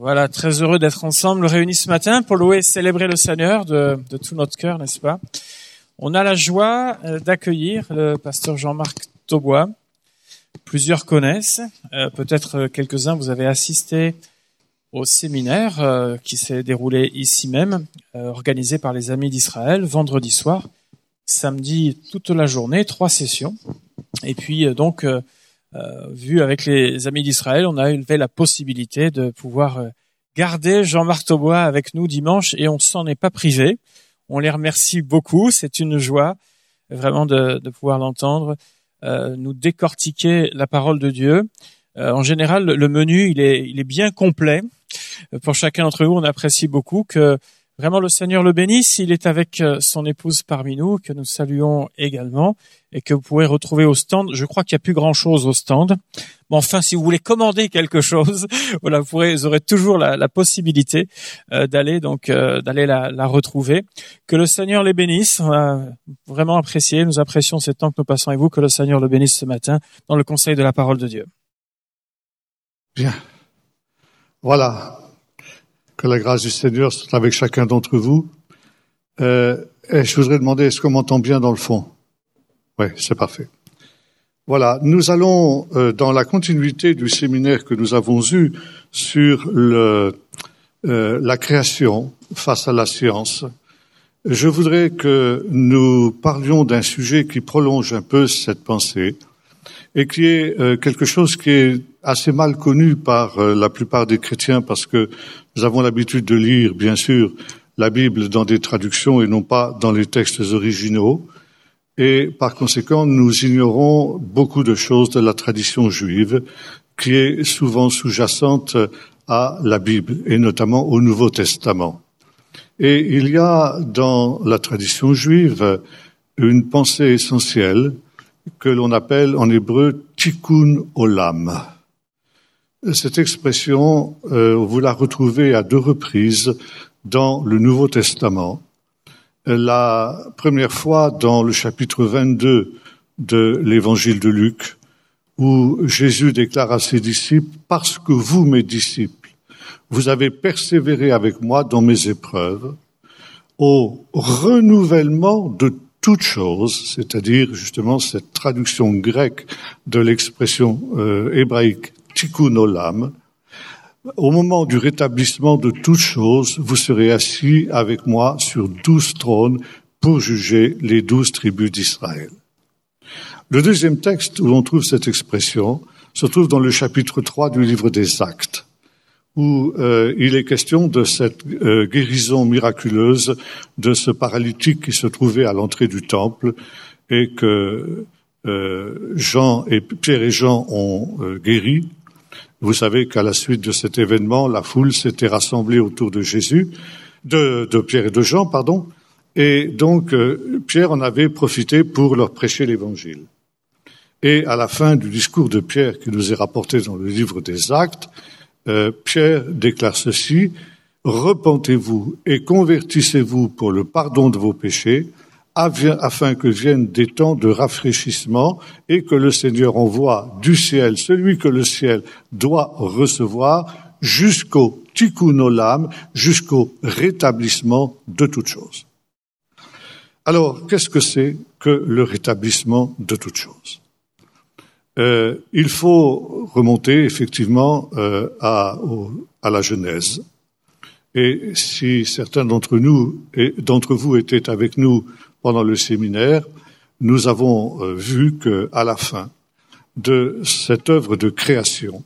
Voilà, très heureux d'être ensemble réunis ce matin pour louer et célébrer le Seigneur de, tout notre cœur, n'est-ce pas? On a la joie euh, d'accueillir le pasteur Jean-Marc Taubois. Plusieurs connaissent, euh, peut-être euh, quelques-uns vous avez assisté au séminaire qui s'est déroulé ici même, organisé par les Amis d'Israël, vendredi soir, samedi toute la journée, trois sessions. Et puis donc vu avec les amis d'Israël, on a élevé la possibilité de pouvoir euh, garder Jean-Marc Taubois avec nous dimanche et on s'en est pas privé. On les remercie beaucoup, c'est une joie vraiment de, de pouvoir l'entendre, euh, nous décortiquer la parole de Dieu. Euh, en général, le menu il est, il est bien complet. Pour chacun d'entre vous, on apprécie beaucoup que Vraiment, le Seigneur le bénisse. Il est avec euh, son épouse parmi nous, que nous saluons également, et que vous pouvez retrouver au stand. Je crois qu'il n'y a plus grand-chose au stand. Mais enfin, si vous voulez commander quelque chose, voilà, vous, pourrez, vous aurez toujours la, possibilité euh, d'aller donc euh, d'aller la, la, retrouver. Que le Seigneur les bénisse. On a vraiment apprécié. Nous apprécions ces temps que nous passons avec vous. Que le Seigneur le bénisse ce matin dans le conseil de la parole de Dieu. Bien. Voilà, que la grâce du Seigneur soit avec chacun d'entre vous. Euh, et je voudrais demander, est-ce qu'on m'entend bien dans le fond? Oui, c'est parfait. Voilà, nous allons euh, dans la continuité du séminaire que nous avons eu sur le, euh, la création face à la science. Je voudrais que nous parlions d'un sujet qui prolonge un peu cette pensée et qui est euh, quelque chose qui est assez mal connu par euh, la plupart des chrétiens parce que nous avons l'habitude de lire, bien sûr, la Bible dans des traductions et non pas dans les textes originaux. Et par conséquent, nous ignorons beaucoup de choses de la tradition juive qui est souvent sous-jacente à la Bible et notamment au Nouveau Testament. Et il y a dans la tradition juive une pensée essentielle que l'on appelle en hébreu tikkun olam. Cette expression, euh, vous la retrouvez à deux reprises dans le Nouveau Testament. La première fois dans le chapitre 22 de l'évangile de Luc, où Jésus déclare à ses disciples, parce que vous, mes disciples, vous avez persévéré avec moi dans mes épreuves, au renouvellement de toute chose, c'est-à-dire justement cette traduction grecque de l'expression euh, hébraïque tikkun olam, au moment du rétablissement de toute chose, vous serez assis avec moi sur douze trônes pour juger les douze tribus d'Israël. Le deuxième texte où l'on trouve cette expression se trouve dans le chapitre 3 du livre des Actes où euh, il est question de cette euh, guérison miraculeuse de ce paralytique qui se trouvait à l'entrée du temple et que euh, Jean et Pierre et Jean ont guéri. Vous savez qu'à la suite de cet événement, la foule s'était rassemblée autour de Jésus, de, de Pierre et de Jean, pardon, et donc Pierre en avait profité pour leur prêcher l'Évangile. Et à la fin du discours de Pierre qui nous est rapporté dans le livre des Actes, euh, Pierre déclare ceci, Repentez-vous et convertissez-vous pour le pardon de vos péchés, afin que viennent des temps de rafraîchissement et que le Seigneur envoie du ciel celui que le ciel doit recevoir jusqu'au tikkun olam, jusqu'au rétablissement de toutes choses. Alors, qu'est-ce que c'est que le rétablissement de toutes choses? Euh, il faut remonter effectivement euh, à, la Genèse. Et si certains d'entre nous et d'entre vous étaient avec nous pendant le séminaire, nous avons euh, vu que à la fin de cette œuvre de création,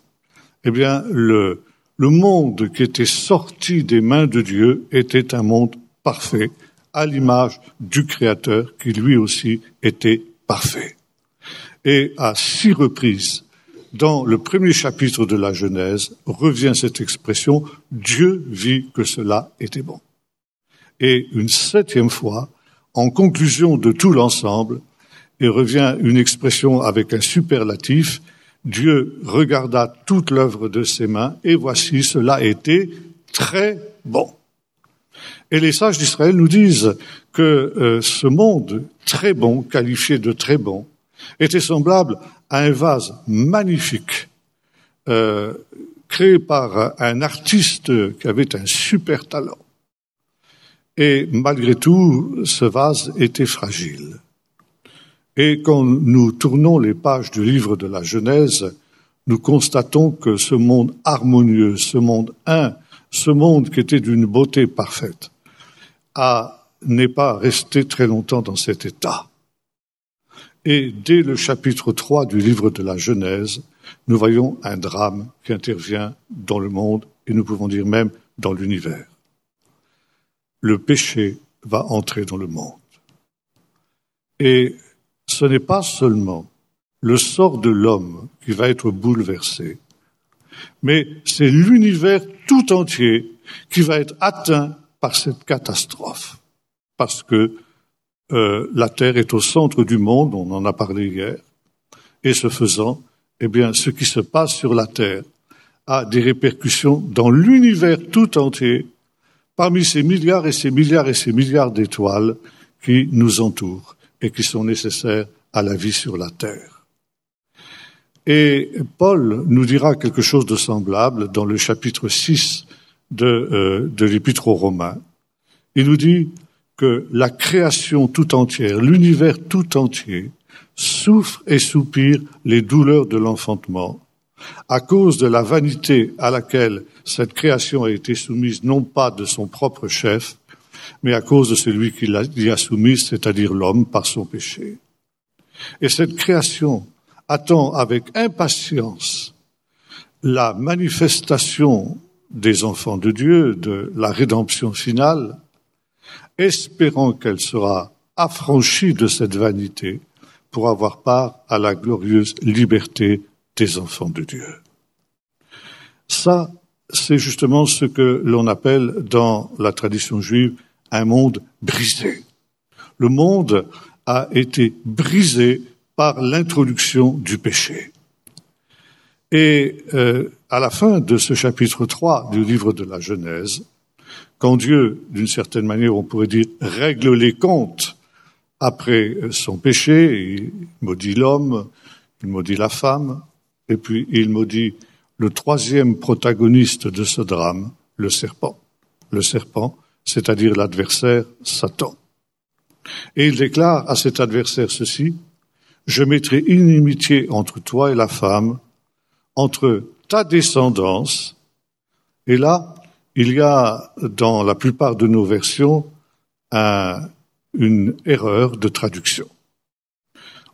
eh bien le monde qui était sorti des mains de Dieu était un monde parfait, à l'image du Créateur qui lui aussi était parfait. Et à six reprises, dans le premier chapitre de la Genèse, revient cette expression Dieu vit que cela était bon. Et une septième fois, en conclusion de tout l'ensemble, et revient une expression avec un superlatif Dieu regarda toute l'œuvre de ses mains, et voici cela était très bon. Et les sages d'Israël nous disent que euh, ce monde très bon, qualifié de très bon, était semblable à un vase magnifique euh, créé par un artiste qui avait un super talent. Et malgré tout, ce vase était fragile. Et quand nous tournons les pages du livre de la Genèse, nous constatons que ce monde harmonieux, ce monde un, ce monde qui était d'une beauté parfaite, n'est pas resté très longtemps dans cet état. Et dès le chapitre 3 du livre de la Genèse, nous voyons un drame qui intervient dans le monde et nous pouvons dire même dans l'univers. Le péché va entrer dans le monde. Et ce n'est pas seulement le sort de l'homme qui va être bouleversé, mais c'est l'univers tout entier qui va être atteint par cette catastrophe, parce que euh, la Terre est au centre du monde, on en a parlé hier, et ce faisant, eh bien, ce qui se passe sur la Terre a des répercussions dans l'univers tout entier, parmi ces milliards et ces milliards et ces milliards d'étoiles qui nous entourent et qui sont nécessaires à la vie sur la Terre. Et Paul nous dira quelque chose de semblable dans le chapitre 6 de, euh, de l'Épître aux Romains. Il nous dit que la création tout entière, l'univers tout entier, souffre et soupire les douleurs de l'enfantement à cause de la vanité à laquelle cette création a été soumise non pas de son propre chef, mais à cause de celui qui l'y a soumise, c'est-à-dire l'homme par son péché. Et cette création attend avec impatience la manifestation des enfants de Dieu, de la rédemption finale, espérant qu'elle sera affranchie de cette vanité pour avoir part à la glorieuse liberté des enfants de Dieu. Ça, c'est justement ce que l'on appelle dans la tradition juive un monde brisé. Le monde a été brisé par l'introduction du péché. Et euh, à la fin de ce chapitre 3 du livre de la Genèse, quand Dieu, d'une certaine manière, on pourrait dire, règle les comptes après son péché, il maudit l'homme, il maudit la femme, et puis il maudit le troisième protagoniste de ce drame, le serpent. Le serpent, c'est-à-dire l'adversaire Satan. Et il déclare à cet adversaire ceci, je mettrai inimitié entre toi et la femme, entre ta descendance, et là, il y a dans la plupart de nos versions une erreur de traduction.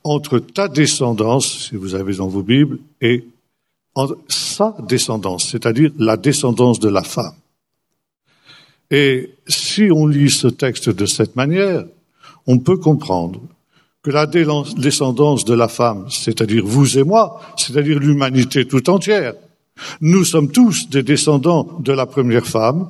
Entre ta descendance, si vous avez dans vos Bibles, et sa descendance, c'est-à-dire la descendance de la femme. Et si on lit ce texte de cette manière, on peut comprendre que la descendance de la femme, c'est-à-dire vous et moi, c'est-à-dire l'humanité tout entière, nous sommes tous des descendants de la première femme.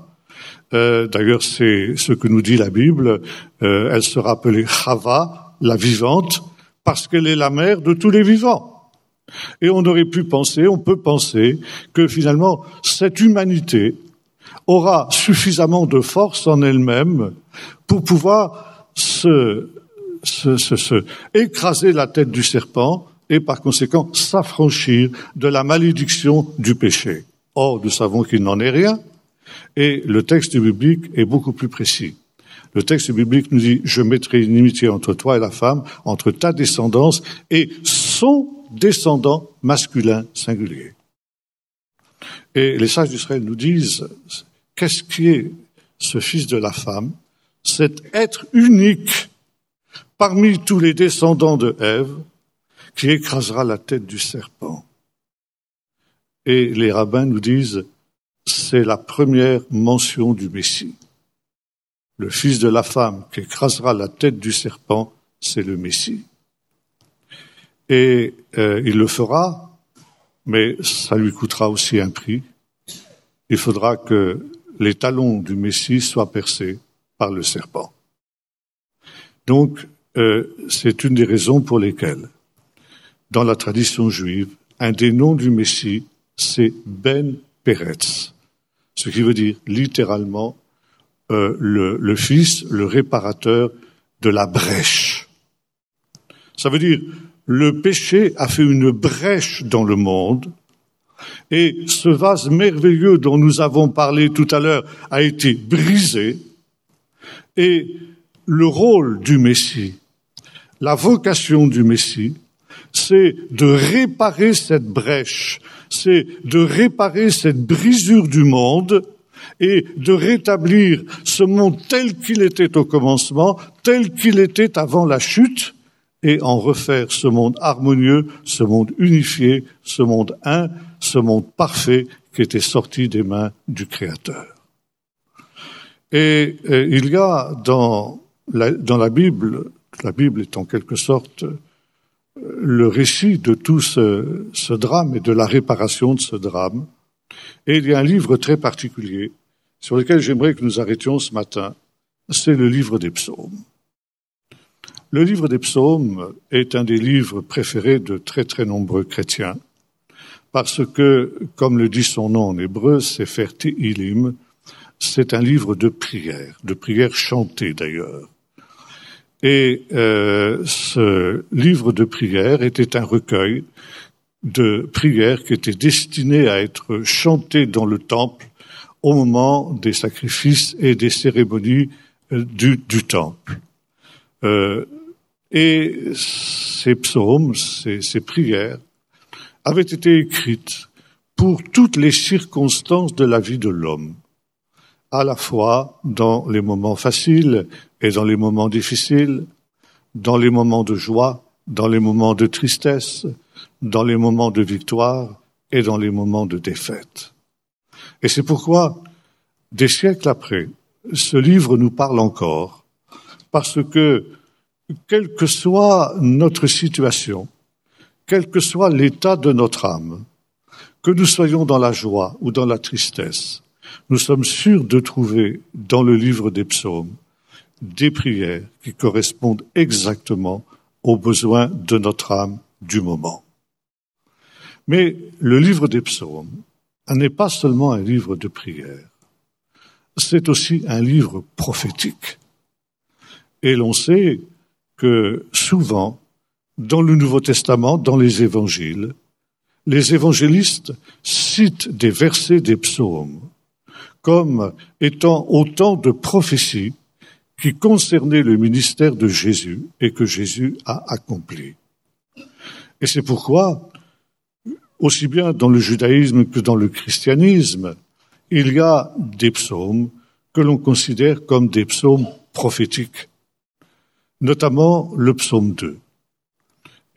Euh, D'ailleurs, c'est ce que nous dit la Bible. Euh, elle sera appelée Chava, la vivante, parce qu'elle est la mère de tous les vivants. Et on aurait pu penser, on peut penser, que finalement, cette humanité aura suffisamment de force en elle-même pour pouvoir se se, écraser la tête du serpent et par conséquent s'affranchir de la malédiction du péché. Or, nous savons qu'il n'en est rien, et le texte biblique est beaucoup plus précis. Le texte biblique nous dit, je mettrai une inimitié entre toi et la femme, entre ta descendance et son descendant masculin singulier. Et les sages d'Israël nous disent, qu'est-ce qui est ce fils de la femme? Cet être unique parmi tous les descendants de Ève qui écrasera la tête du serpent. Et les rabbins nous disent, c'est la première mention du Messie. Le fils de la femme qui écrasera la tête du serpent, c'est le Messie. Et euh, il le fera, mais ça lui coûtera aussi un prix. Il faudra que les talons du Messie soient percés par le serpent. Donc, euh, c'est une des raisons pour lesquelles, dans la tradition juive, un des noms du Messie, c'est Ben Peretz, ce qui veut dire littéralement euh, le, le Fils, le réparateur de la brèche. Ça veut dire le péché a fait une brèche dans le monde Et ce vase merveilleux dont nous avons parlé tout à l'heure a été brisé. Et le rôle du Messie, la vocation du Messie, c'est de réparer cette brèche, c'est de réparer cette brisure du monde et de rétablir ce monde tel qu'il était au commencement, tel qu'il était avant la chute, et en refaire ce monde harmonieux, ce monde unifié, ce monde un, ce monde parfait qui était sorti des mains du Créateur. Et, il y a dans la, dans la Bible, la Bible est en quelque sorte le récit de tout ce, drame et de la réparation de ce drame. Et il y a un livre très particulier sur lequel j'aimerais que nous arrêtions ce matin, c'est le livre des psaumes. Le livre des psaumes est un des livres préférés de très très nombreux chrétiens, parce que, comme le dit son nom en hébreu, Sefer Ilim, c'est un livre de prière, de prière chantée d'ailleurs. Et euh, ce livre de prière était un recueil de prières qui était destiné à être chanté dans le temple au moment des sacrifices et des cérémonies euh, du, du temple. Euh, et ces psaumes, ces, ces prières, avaient été écrites pour toutes les circonstances de la vie de l'homme, à la fois dans les moments faciles et dans les moments difficiles, dans les moments de joie, dans les moments de tristesse, dans les moments de victoire et dans les moments de défaite. Et c'est pourquoi, des siècles après, ce livre nous parle encore, parce que, quelle que soit notre situation, quel que soit l'état de notre âme, que nous soyons dans la joie ou dans la tristesse, nous sommes sûrs de trouver dans le livre des psaumes des prières qui correspondent exactement aux besoins de notre âme du moment. Mais le livre des psaumes n'est pas seulement un livre de prière, c'est aussi un livre prophétique. Et l'on sait que souvent, dans le Nouveau Testament, dans les évangiles, les évangélistes citent des versets des psaumes comme étant autant de prophéties qui concernaient le ministère de Jésus et que Jésus a accompli. Et c'est pourquoi aussi bien dans le judaïsme que dans le christianisme, il y a des psaumes que l'on considère comme des psaumes prophétiques, notamment le psaume 2.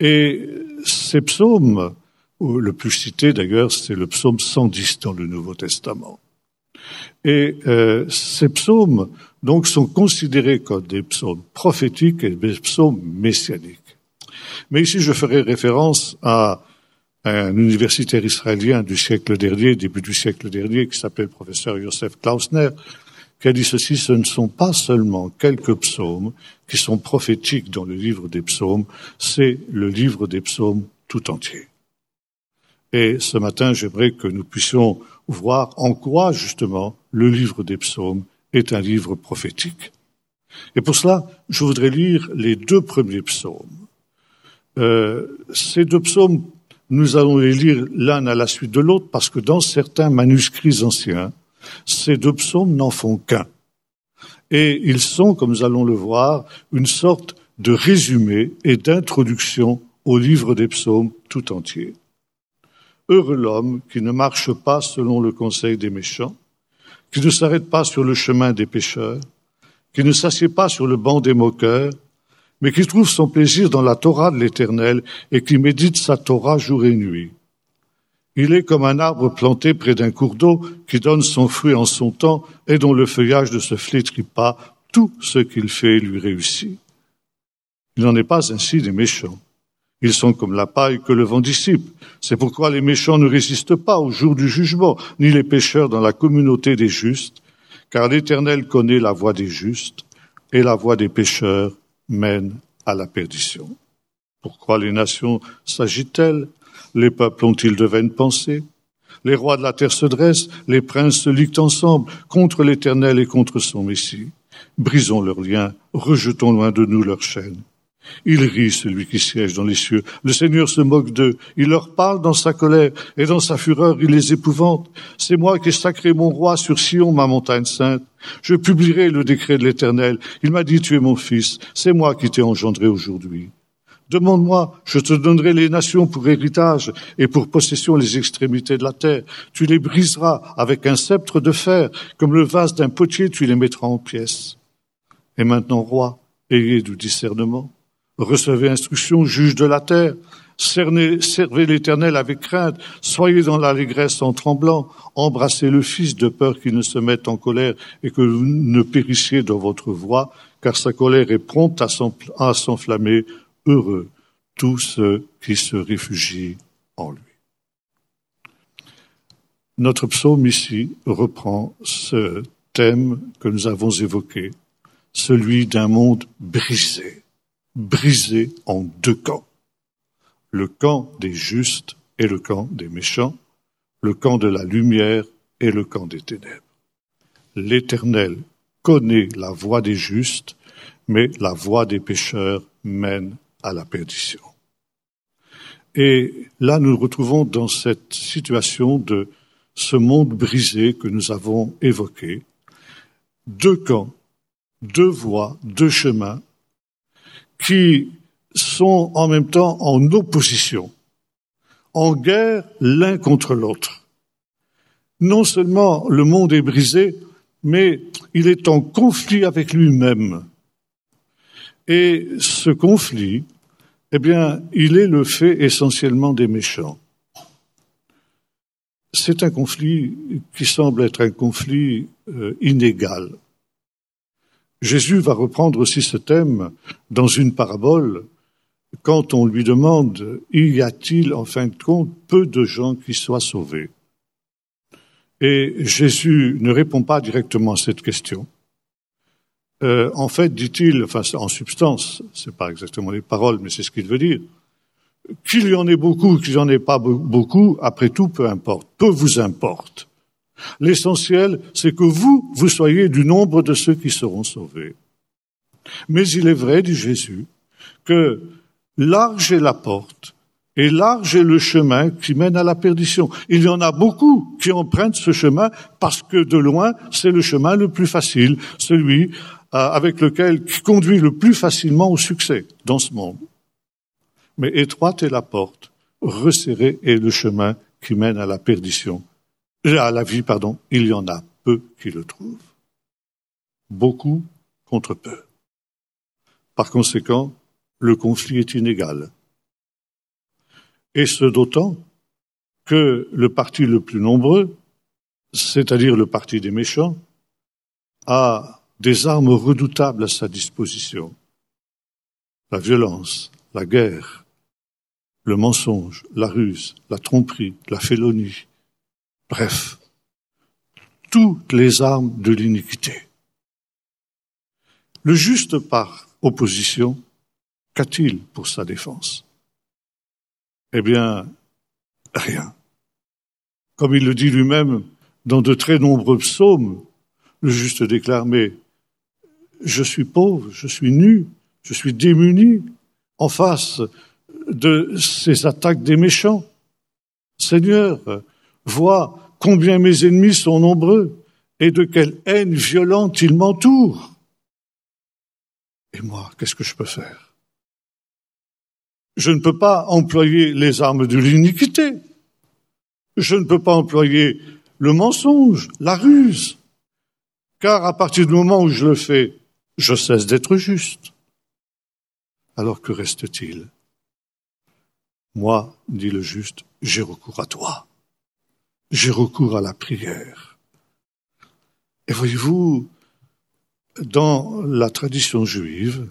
Et ces psaumes, le plus cité d'ailleurs, c'est le psaume 110 dans le Nouveau Testament. Et euh, ces psaumes, donc, sont considérés comme des psaumes prophétiques et des psaumes messianiques. Mais ici, je ferai référence à un universitaire israélien du siècle dernier, début du siècle dernier, qui s'appelle professeur Joseph Klausner, qui a dit ceci, ce ne sont pas seulement quelques psaumes qui sont prophétiques dans le livre des psaumes, c'est le livre des psaumes tout entier. Et ce matin, j'aimerais que nous puissions voir en quoi, justement, le livre des psaumes est un livre prophétique. Et pour cela, je voudrais lire les deux premiers psaumes. Euh, ces deux psaumes nous allons les lire l'un à la suite de l'autre parce que dans certains manuscrits anciens, ces deux psaumes n'en font qu'un. Et ils sont, comme nous allons le voir, une sorte de résumé et d'introduction au livre des psaumes tout entier. Heureux l'homme qui ne marche pas selon le conseil des méchants, qui ne s'arrête pas sur le chemin des pécheurs, qui ne s'assied pas sur le banc des moqueurs, mais qui trouve son plaisir dans la Torah de l'Éternel et qui médite sa Torah jour et nuit. Il est comme un arbre planté près d'un cours d'eau qui donne son fruit en son temps et dont le feuillage ne se flétrit pas, tout ce qu'il fait lui réussit. Il n'en est pas ainsi des méchants. Ils sont comme la paille que le vent dissipe. C'est pourquoi les méchants ne résistent pas au jour du jugement, ni les pécheurs dans la communauté des justes, car l'Éternel connaît la voie des justes, et la voie des pécheurs mène à la perdition. Pourquoi les nations s'agitent-elles? Les peuples ont-ils de vaines pensées? Les rois de la terre se dressent, les princes se liguent ensemble contre l'Éternel et contre son Messie. Brisons leurs liens, rejetons loin de nous leurs chaînes. Il rit, celui qui siège dans les cieux. Le Seigneur se moque d'eux. Il leur parle dans sa colère et dans sa fureur, il les épouvante. C'est moi qui ai sacré mon roi sur Sion, ma montagne sainte. Je publierai le décret de l'Éternel. Il m'a dit, tu es mon fils. C'est moi qui t'ai engendré aujourd'hui. Demande-moi, je te donnerai les nations pour héritage et pour possession les extrémités de la terre. Tu les briseras avec un sceptre de fer, comme le vase d'un potier, tu les mettras en pièces. Et maintenant, roi, ayez du discernement recevez instruction, juge de la terre, servez l'Éternel avec crainte, soyez dans l'allégresse en tremblant, embrassez le Fils de peur qu'il ne se mette en colère et que vous ne périssiez dans votre voie, car sa colère est prompte à s'enflammer. Heureux tous ceux qui se réfugient en lui. Notre psaume ici reprend ce thème que nous avons évoqué, celui d'un monde brisé brisé en deux camps. Le camp des justes et le camp des méchants, le camp de la lumière et le camp des ténèbres. L'Éternel connaît la voie des justes, mais la voie des pécheurs mène à la perdition. Et là, nous nous retrouvons dans cette situation de ce monde brisé que nous avons évoqué. Deux camps, deux voies, deux chemins qui sont en même temps en opposition, en guerre l'un contre l'autre. Non seulement le monde est brisé, mais il est en conflit avec lui-même. Et ce conflit, eh bien, il est le fait essentiellement des méchants. C'est un conflit qui semble être un conflit euh, inégal. Jésus va reprendre aussi ce thème dans une parabole quand on lui demande y a-t-il en fin de compte peu de gens qui soient sauvés? Et Jésus ne répond pas directement à cette question. Euh, en fait, dit-il, enfin en substance, c'est pas exactement les paroles, mais c'est ce qu'il veut dire. Qu'il y en ait beaucoup, qu'il n'y en ait pas beaucoup, après tout, peu importe, peu vous importe. L'essentiel, c'est que vous, vous soyez du nombre de ceux qui seront sauvés. Mais il est vrai, dit Jésus, que large est la porte et large est le chemin qui mène à la perdition. Il y en a beaucoup qui empruntent ce chemin parce que de loin, c'est le chemin le plus facile, celui euh, avec lequel qui conduit le plus facilement au succès dans ce monde. Mais étroite est la porte, resserré est le chemin qui mène à la perdition à la vie, pardon, il y en a peu qui le trouvent. Beaucoup contre peu. Par conséquent, le conflit est inégal. Et ce d'autant que le parti le plus nombreux, c'est-à-dire le parti des méchants, a des armes redoutables à sa disposition. La violence, la guerre, le mensonge, la ruse, la tromperie, la félonie, Bref, toutes les armes de l'iniquité. Le juste par opposition, qu'a-t-il pour sa défense? Eh bien, rien. Comme il le dit lui-même dans de très nombreux psaumes, le juste déclare, mais je suis pauvre, je suis nu, je suis démuni en face de ces attaques des méchants. Seigneur, vois combien mes ennemis sont nombreux et de quelle haine violente ils m'entourent. Et moi, qu'est-ce que je peux faire? Je ne peux pas employer les armes de l'iniquité. Je ne peux pas employer le mensonge, la ruse. Car à partir du moment où je le fais, je cesse d'être juste. Alors que reste-t-il? Moi, dit le juste, j'ai recours à toi j'ai recours à la prière. Et voyez-vous, dans la tradition juive,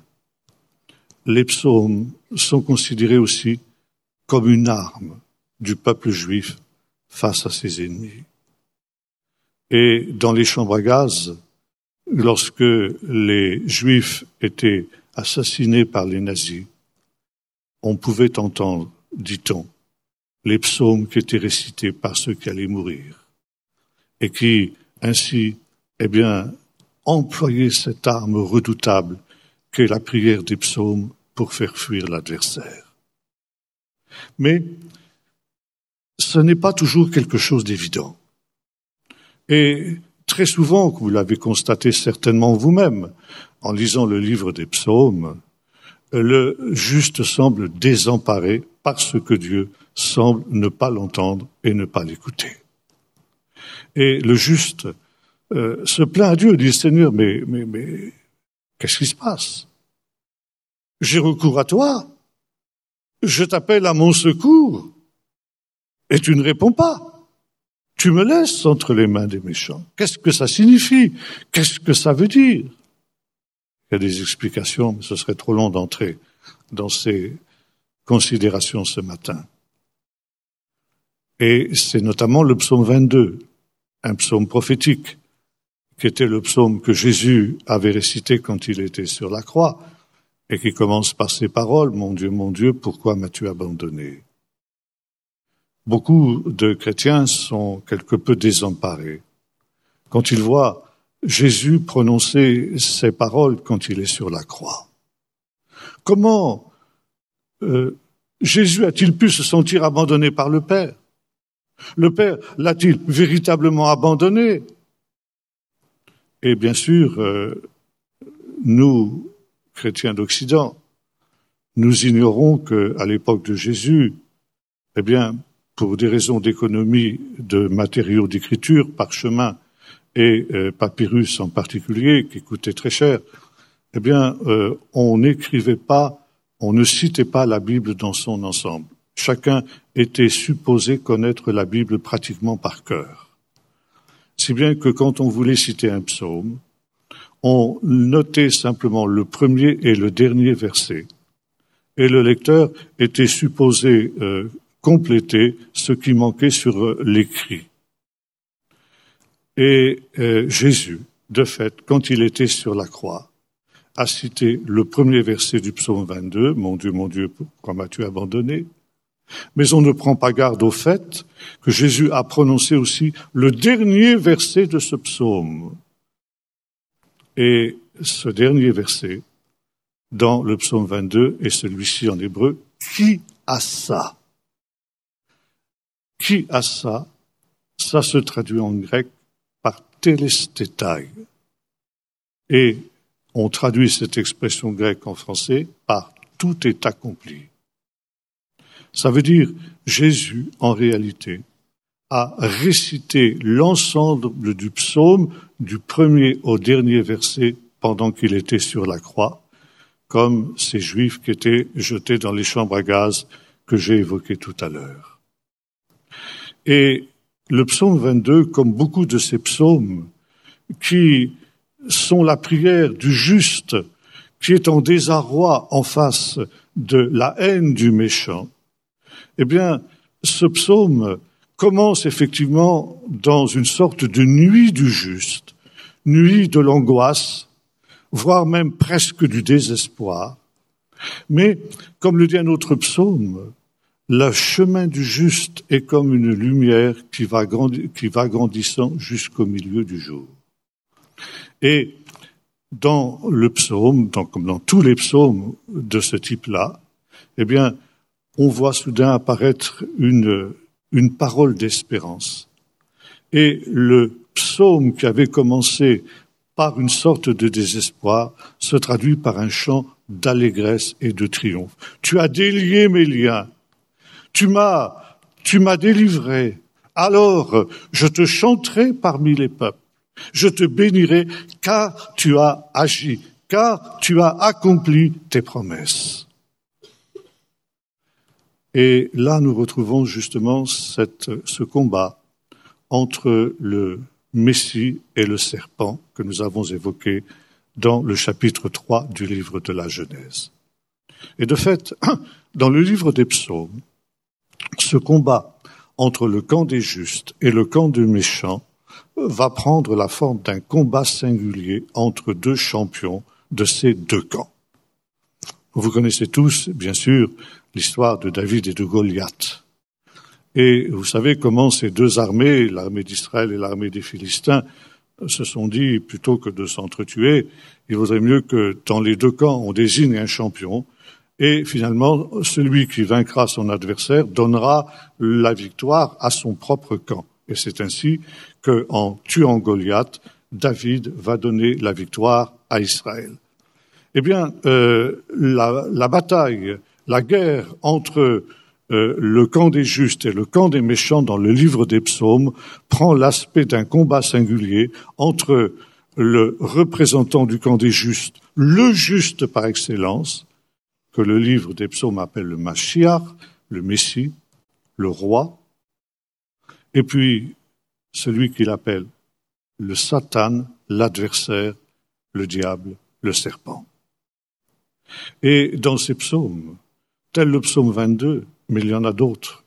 les psaumes sont considérés aussi comme une arme du peuple juif face à ses ennemis. Et dans les chambres à gaz, lorsque les juifs étaient assassinés par les nazis, on pouvait entendre, dit-on, les psaumes qui étaient récités par ceux qui allaient mourir et qui, ainsi, eh bien, employaient cette arme redoutable qu'est la prière des psaumes pour faire fuir l'adversaire. Mais ce n'est pas toujours quelque chose d'évident. Et très souvent, vous l'avez constaté certainement vous-même, en lisant le livre des psaumes, le juste semble désemparé parce que Dieu semble ne pas l'entendre et ne pas l'écouter. Et le juste euh, se plaint à Dieu, dit Seigneur, mais, mais, mais qu'est-ce qui se passe? J'ai recours à toi, je t'appelle à mon secours, et tu ne réponds pas. Tu me laisses entre les mains des méchants. Qu'est-ce que ça signifie? Qu'est-ce que ça veut dire? Il y a des explications, mais ce serait trop long d'entrer dans ces considérations ce matin. Et c'est notamment le psaume 22, un psaume prophétique, qui était le psaume que Jésus avait récité quand il était sur la croix, et qui commence par ces paroles, Mon Dieu, mon Dieu, pourquoi m'as-tu abandonné? Beaucoup de chrétiens sont quelque peu désemparés. Quand ils voient Jésus prononcer ces paroles quand il est sur la croix. Comment euh, Jésus a-t-il pu se sentir abandonné par le Père? Le Père l'a-t-il véritablement abandonné? Et bien sûr, euh, nous, chrétiens d'Occident, nous ignorons qu'à l'époque de Jésus, eh bien, pour des raisons d'économie de matériaux d'écriture, parchemin et euh, papyrus en particulier, qui coûtaient très cher, eh bien, euh, on n'écrivait pas, on ne citait pas la Bible dans son ensemble. Chacun était supposé connaître la Bible pratiquement par cœur. Si bien que quand on voulait citer un psaume, on notait simplement le premier et le dernier verset, et le lecteur était supposé euh, compléter ce qui manquait sur euh, l'écrit. Et euh, Jésus, de fait, quand il était sur la croix, a cité le premier verset du psaume 22, Mon Dieu, mon Dieu, pourquoi m'as-tu abandonné? Mais on ne prend pas garde au fait que Jésus a prononcé aussi le dernier verset de ce psaume. Et ce dernier verset, dans le psaume 22, est celui-ci en hébreu, qui a ça? Qui a ça? Ça se traduit en grec par telestétai. Et on traduit cette expression grecque en français par tout est accompli. Ça veut dire Jésus, en réalité, a récité l'ensemble du psaume du premier au dernier verset pendant qu'il était sur la croix, comme ces juifs qui étaient jetés dans les chambres à gaz que j'ai évoquées tout à l'heure. Et le psaume 22, comme beaucoup de ces psaumes, qui sont la prière du juste, qui est en désarroi en face de la haine du méchant, eh bien, ce psaume commence effectivement dans une sorte de nuit du juste, nuit de l'angoisse, voire même presque du désespoir. Mais, comme le dit un autre psaume, le chemin du juste est comme une lumière qui va, grandissant jusqu'au milieu du jour. Et dans le psaume, comme dans tous les psaumes de ce type-là, eh bien, on voit soudain apparaître une, une parole d'espérance. Et le psaume qui avait commencé par une sorte de désespoir se traduit par un chant d'allégresse et de triomphe. Tu as délié mes liens, tu m'as, tu m'as délivré. Alors, je te chanterai parmi les peuples. Je te bénirai car tu as agi, car tu as accompli tes promesses. Et là, nous retrouvons justement ce combat entre le Messie et le serpent que nous avons évoqué dans le chapitre 3 du livre de la Genèse. Et de fait, dans le livre des psaumes, ce combat entre le camp des justes et le camp des méchants va prendre la forme d'un combat singulier entre deux champions de ces deux camps. Vous connaissez tous, bien sûr, l'histoire de David et de Goliath. Et vous savez comment ces deux armées, l'armée d'Israël et l'armée des Philistins, se sont dit, plutôt que de s'entretuer, il vaudrait mieux que dans les deux camps, on désigne un champion, Et finalement, celui qui vaincra son adversaire donnera la victoire à son propre camp. Et c'est ainsi qu'en tuant Goliath, David va donner la victoire à Israël. Eh bien, euh, la, bataille, la guerre entre euh, le camp des justes et le camp des méchants dans le livre des psaumes prend l'aspect d'un combat singulier entre le représentant du camp des justes, le juste par excellence, que le livre des psaumes appelle le Mashiach, le Messie, le roi, et puis celui qu'il appelle le Satan, l'adversaire, le diable, le serpent. Et dans ces psaumes, tel le psaume 22, mais il y en a d'autres,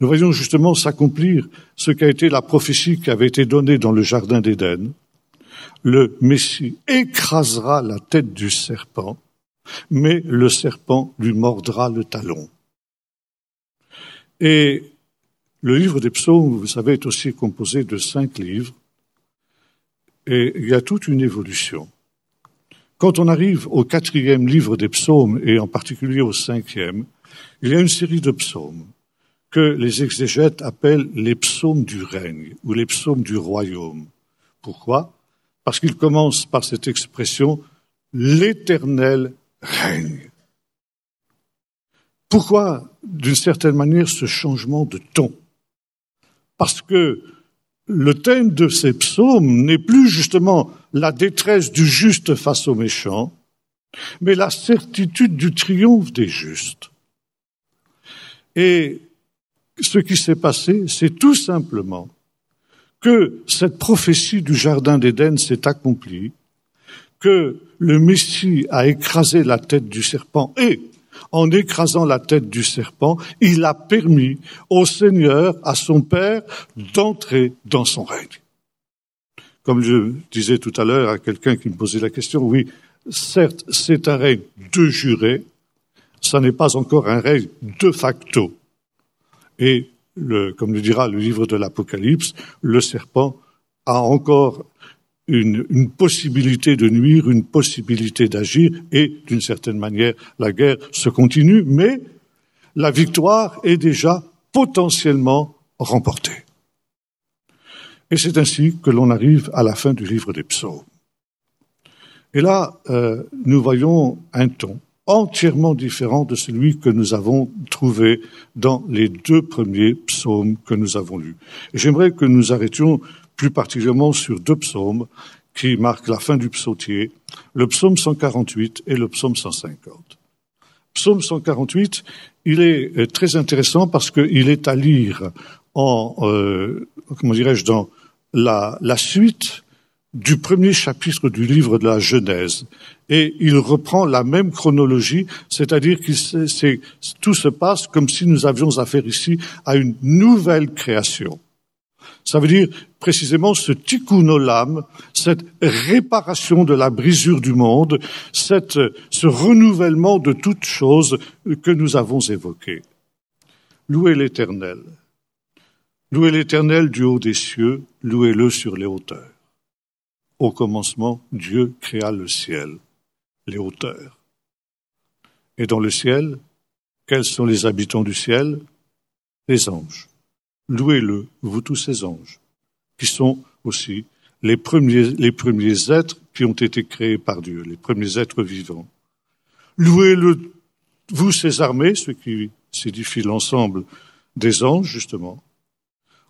nous voyons justement s'accomplir ce qu'a été la prophétie qui avait été donnée dans le Jardin d'Éden. Le Messie écrasera la tête du serpent mais le serpent lui mordra le talon. Et le livre des psaumes, vous savez, est aussi composé de cinq livres, et il y a toute une évolution. Quand on arrive au quatrième livre des psaumes, et en particulier au cinquième, il y a une série de psaumes que les exégètes appellent les psaumes du règne ou les psaumes du royaume. Pourquoi? Parce qu'ils commencent par cette expression L'Éternel règne. Pourquoi, d'une certaine manière, ce changement de ton? Parce que le thème de ces psaumes n'est plus justement la détresse du juste face au méchant, mais la certitude du triomphe des justes. Et ce qui s'est passé, c'est tout simplement que cette prophétie du Jardin d'Éden s'est accomplie, que le Messie a écrasé la tête du serpent et en écrasant la tête du serpent, il a permis au Seigneur, à son Père, d'entrer dans son règne. Comme je disais tout à l'heure à quelqu'un qui me posait la question, oui, certes, c'est un règne de juré, ça n'est pas encore un règne de facto. Et comme le dira le livre de l'Apocalypse, le serpent a encore une, possibilité de nuire, une possibilité d'agir, et d'une certaine manière, la guerre se continue, mais la victoire est déjà potentiellement remportée. Et c'est ainsi que l'on arrive à la fin du livre des psaumes. Et là, euh, nous voyons un ton entièrement différent de celui que nous avons trouvé dans les deux premiers psaumes que nous avons lus. J'aimerais que nous arrêtions plus particulièrement sur deux psaumes qui marquent la fin du psautier, le psaume 148 et le psaume 150. Psaume 148, il est euh, très intéressant parce qu'il est à lire en, euh, comment dirais-je, dans la, la suite du premier chapitre du livre de la Genèse. Et il reprend la même chronologie, c'est-à-dire que tout se passe comme si nous avions affaire ici à une nouvelle création. Ça veut dire précisément ce tikkun olam, cette réparation de la brisure du monde, cette, ce renouvellement de toutes choses que nous avons évoquées. Louez l'Éternel. Louez l'Éternel du haut des cieux, louez-le sur les hauteurs. Au commencement, Dieu créa le ciel, les hauteurs. Et dans le ciel, quels sont les habitants du ciel? Les anges. Louez-le, vous tous ces anges, qui sont aussi les premiers, les premiers êtres qui ont été créés par Dieu, les premiers êtres vivants. Louez-le, vous ces armées, ce qui signifie l'ensemble des anges, justement.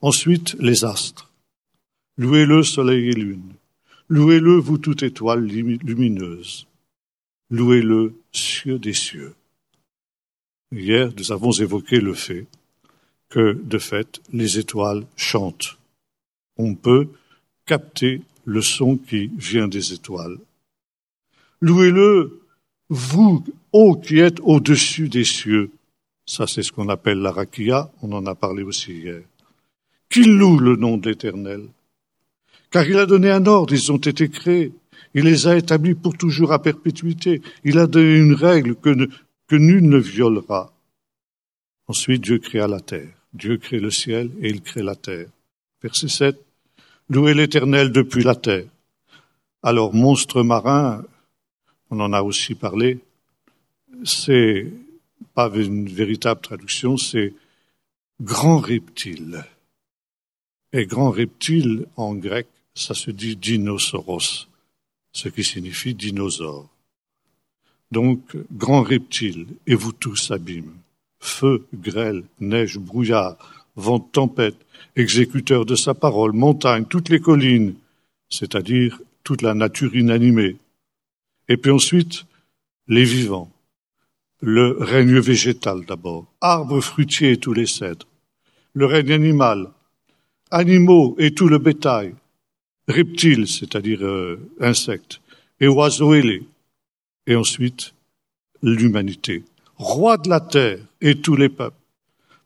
Ensuite, les astres. Louez-le, soleil et lune. Louez-le, vous toute étoile lumineuse. Louez-le, cieux des cieux. Hier, nous avons évoqué le fait que, de fait, les étoiles chantent. On peut capter le son qui vient des étoiles. Louez-le, vous, ô qui êtes au-dessus des cieux. Ça, c'est ce qu'on appelle la rakia, on en a parlé aussi hier. Qu'il loue le nom de l'Éternel. Car il a donné un ordre, ils ont été créés. Il les a établis pour toujours à perpétuité. Il a donné une règle que, que nul ne violera. Ensuite, Dieu créa la terre. Dieu crée le ciel et il crée la terre. Verset 7. Louez l'éternel depuis la terre. Alors, monstre marin, on en a aussi parlé, c'est pas une véritable traduction, c'est grand reptile. Grand reptile en grec, ça se dit dinosauros, ce qui signifie dinosaure. Donc, grand reptile, et vous tous abîmes, feu, grêle, neige, brouillard, vent, tempête, exécuteur de sa parole, montagne, toutes les collines, c'est-à-dire toute la nature inanimée. Et puis ensuite, les vivants, le règne végétal d'abord, arbres fruitiers et tous les cèdres, le règne animal, animaux et tout le bétail, reptiles, c'est-à-dire euh, insectes, et oiseaux ailés, et ensuite l'humanité, roi de la terre et tous les peuples,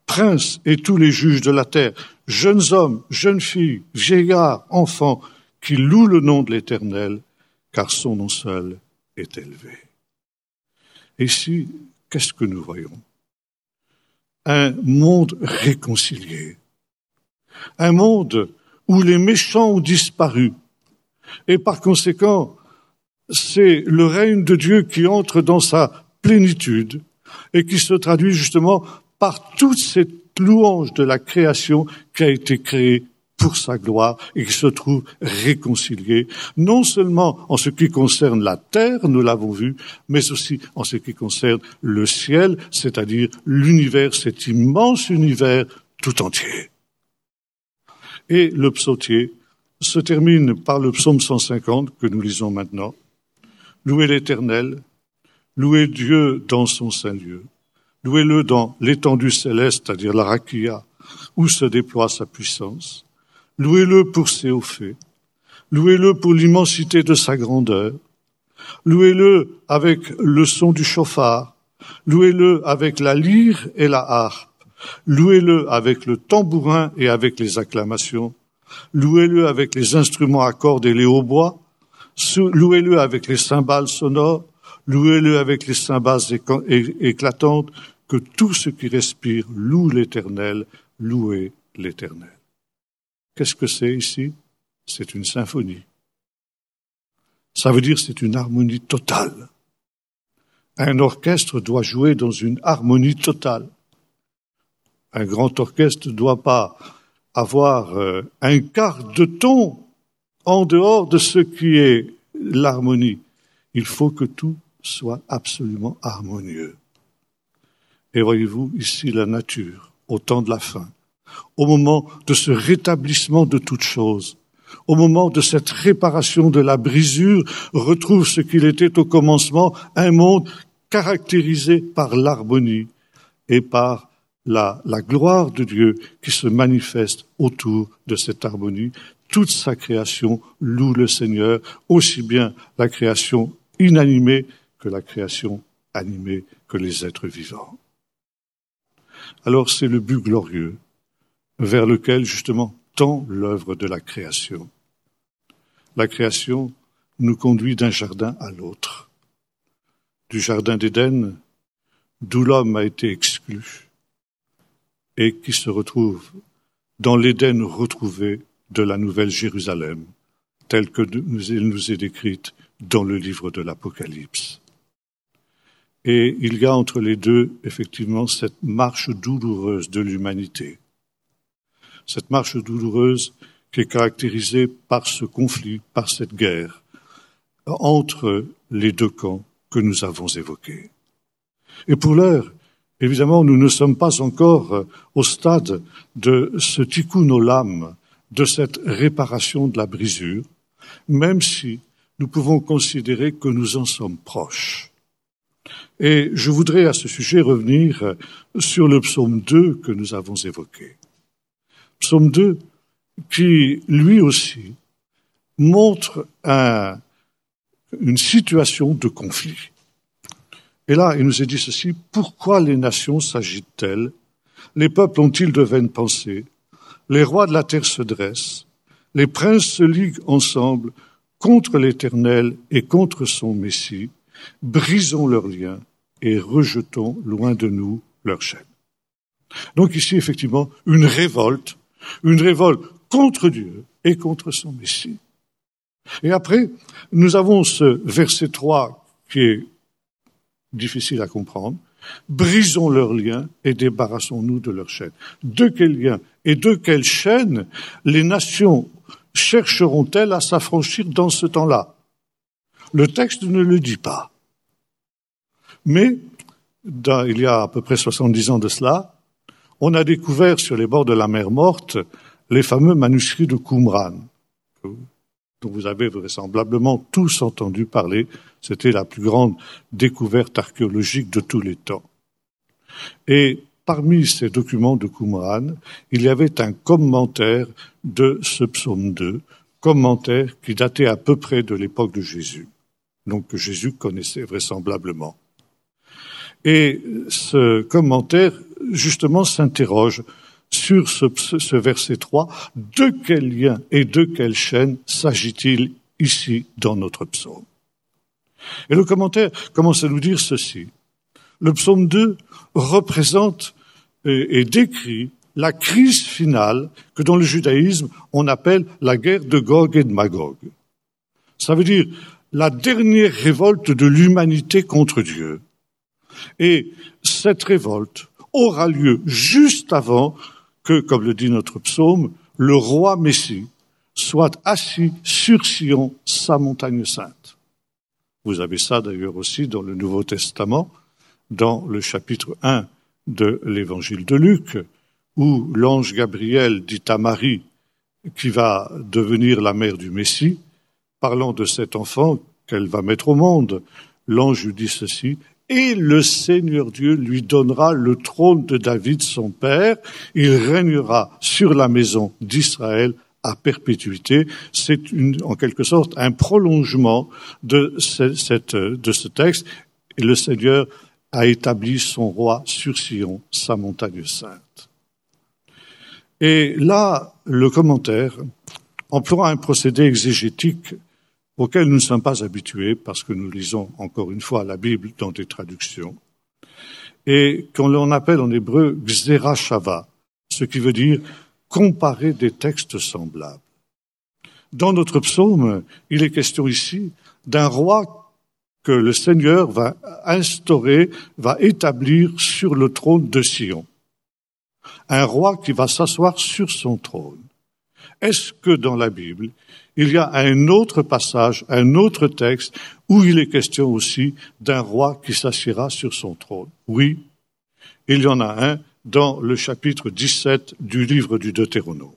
princes et tous les juges de la terre, jeunes hommes, jeunes filles, vieillards, enfants, qui louent le nom de l'Éternel, car son nom seul est élevé. Ici, qu'est-ce que nous voyons? Un monde réconcilié, un monde où les méchants ont disparu, et par conséquent, c'est le règne de Dieu qui entre dans sa plénitude et qui se traduit justement par toute cette louange de la création qui a été créée pour sa gloire et qui se trouve réconciliée, non seulement en ce qui concerne la terre, nous l'avons vu, mais aussi en ce qui concerne le ciel, c'est-à-dire l'univers, cet immense univers tout entier. Et le psautier se termine par le psaume 150 que nous lisons maintenant. Louez l'Éternel, louez Dieu dans son saint lieu, louez-le dans l'étendue céleste, c'est-à-dire la rakia, où se déploie sa puissance, louez-le pour ses hauts faits, louez-le pour l'immensité de sa grandeur, louez-le avec le son du chauffard, louez-le avec la lyre et la harpe, louez-le avec le tambourin et avec les acclamations, louez-le avec les instruments à cordes et les hautbois, louez-le avec les cymbales sonores, louez-le avec les cymbales éclatantes, que tout ce qui respire loue l'Éternel, louez l'Éternel. Qu'est-ce que c'est ici? C'est une symphonie. Ça veut dire c'est une harmonie totale. Un orchestre doit jouer dans une harmonie totale. Un grand orchestre ne doit pas avoir euh, un quart de ton en dehors de ce qui est l'harmonie. Il faut que tout soit absolument harmonieux. Et voyez-vous ici la nature, au temps de la fin, au moment de ce rétablissement de toutes choses, au moment de cette réparation de la brisure, retrouve ce qu'il était au commencement, un monde caractérisé par l'harmonie et par la, gloire de Dieu qui se manifeste autour de cette harmonie, toute sa création loue le Seigneur, aussi bien la création inanimée que la création animée, que les êtres vivants. Alors c'est le but glorieux vers lequel justement tend l'œuvre de la création. La création nous conduit d'un jardin à l'autre. Du jardin d'Éden, d'où l'homme a été exclu, et qui se retrouve dans l'Éden retrouvé de la Nouvelle Jérusalem, telle que elle nous est décrite dans le livre de l'Apocalypse. Et il y a entre les deux, effectivement, cette marche douloureuse de l'humanité. Cette marche douloureuse qui est caractérisée par ce conflit, par cette guerre entre les deux camps que nous avons évoqués. Et pour l'heure, évidemment, nous ne sommes pas encore au stade de ce tikkun olam, de cette réparation de la brisure, même si nous pouvons considérer que nous en sommes proches. Et je voudrais à ce sujet revenir sur le psaume 2 que nous avons évoqué. Psaume 2 qui, lui aussi, montre une situation de conflit. Et là, il nous est dit ceci, pourquoi les nations s'agitent-elles? Les peuples ont-ils de vaines pensées? Les rois de la terre se dressent, les princes se liguent ensemble contre l'Éternel et contre son Messie, brisons leurs liens et rejetons loin de nous leurs chaînes. Donc ici, effectivement, une révolte, une révolte contre Dieu et contre son Messie. Et après, nous avons ce verset 3 qui est difficile à comprendre. Brisons leurs liens et débarrassons-nous de leurs chaînes. De quels liens et de quelles chaînes les nations chercheront-elles à s'affranchir dans ce temps-là? Le texte ne le dit pas. Mais, il y a à peu près 70 ans de cela, on a découvert sur les bords de la mer Morte les fameux manuscrits de Qumran, dont vous avez vraisemblablement tous entendu parler. C'était la plus grande découverte archéologique de tous les temps. Et parmi ces documents de Qumran, il y avait un commentaire de ce psaume 2, commentaire qui datait à peu près de l'époque de Jésus, donc que Jésus connaissait vraisemblablement. Et ce commentaire, justement, s'interroge sur ce, verset 3, de quel lien et de quelle chaîne s'agit-il ici dans notre psaume? Et le commentaire commence à nous dire ceci. Le psaume 2 représente et, et décrit la crise finale que dans le judaïsme on appelle la guerre de Gog et de Magog. Ça veut dire la dernière révolte de l'humanité contre Dieu. Et cette révolte aura lieu juste avant que, comme le dit notre psaume, le roi Messie soit assis sur Sion, sa montagne sainte. Vous avez ça d'ailleurs aussi dans le Nouveau Testament, dans le chapitre 1 de l'évangile de Luc, où l'ange Gabriel dit à Marie, qui va devenir la mère du Messie, parlant de cet enfant qu'elle va mettre au monde, l'ange lui dit ceci, et le Seigneur Dieu lui donnera le trône de David son père, il régnera sur la maison d'Israël à perpétuité. C'est en quelque sorte un prolongement de ce, texte, et le Seigneur a établi son roi sur Sion, sa montagne sainte. Et là, le commentaire emploie un procédé exégétique auquel nous ne sommes pas habitués parce que nous lisons encore une fois la Bible dans des traductions, et qu'on appelle en hébreu Shava, ce qui veut dire comparer des textes semblables. Dans notre psaume, il est question ici d'un roi que le Seigneur va instaurer, va établir sur le trône de Sion. Un roi qui va s'asseoir sur son trône. Est-ce que dans la Bible, il y a un autre passage, un autre texte, où il est question aussi d'un roi qui s'assiera sur son trône? Oui, il y en a un dans le chapitre 17 du livre du Deutéronome.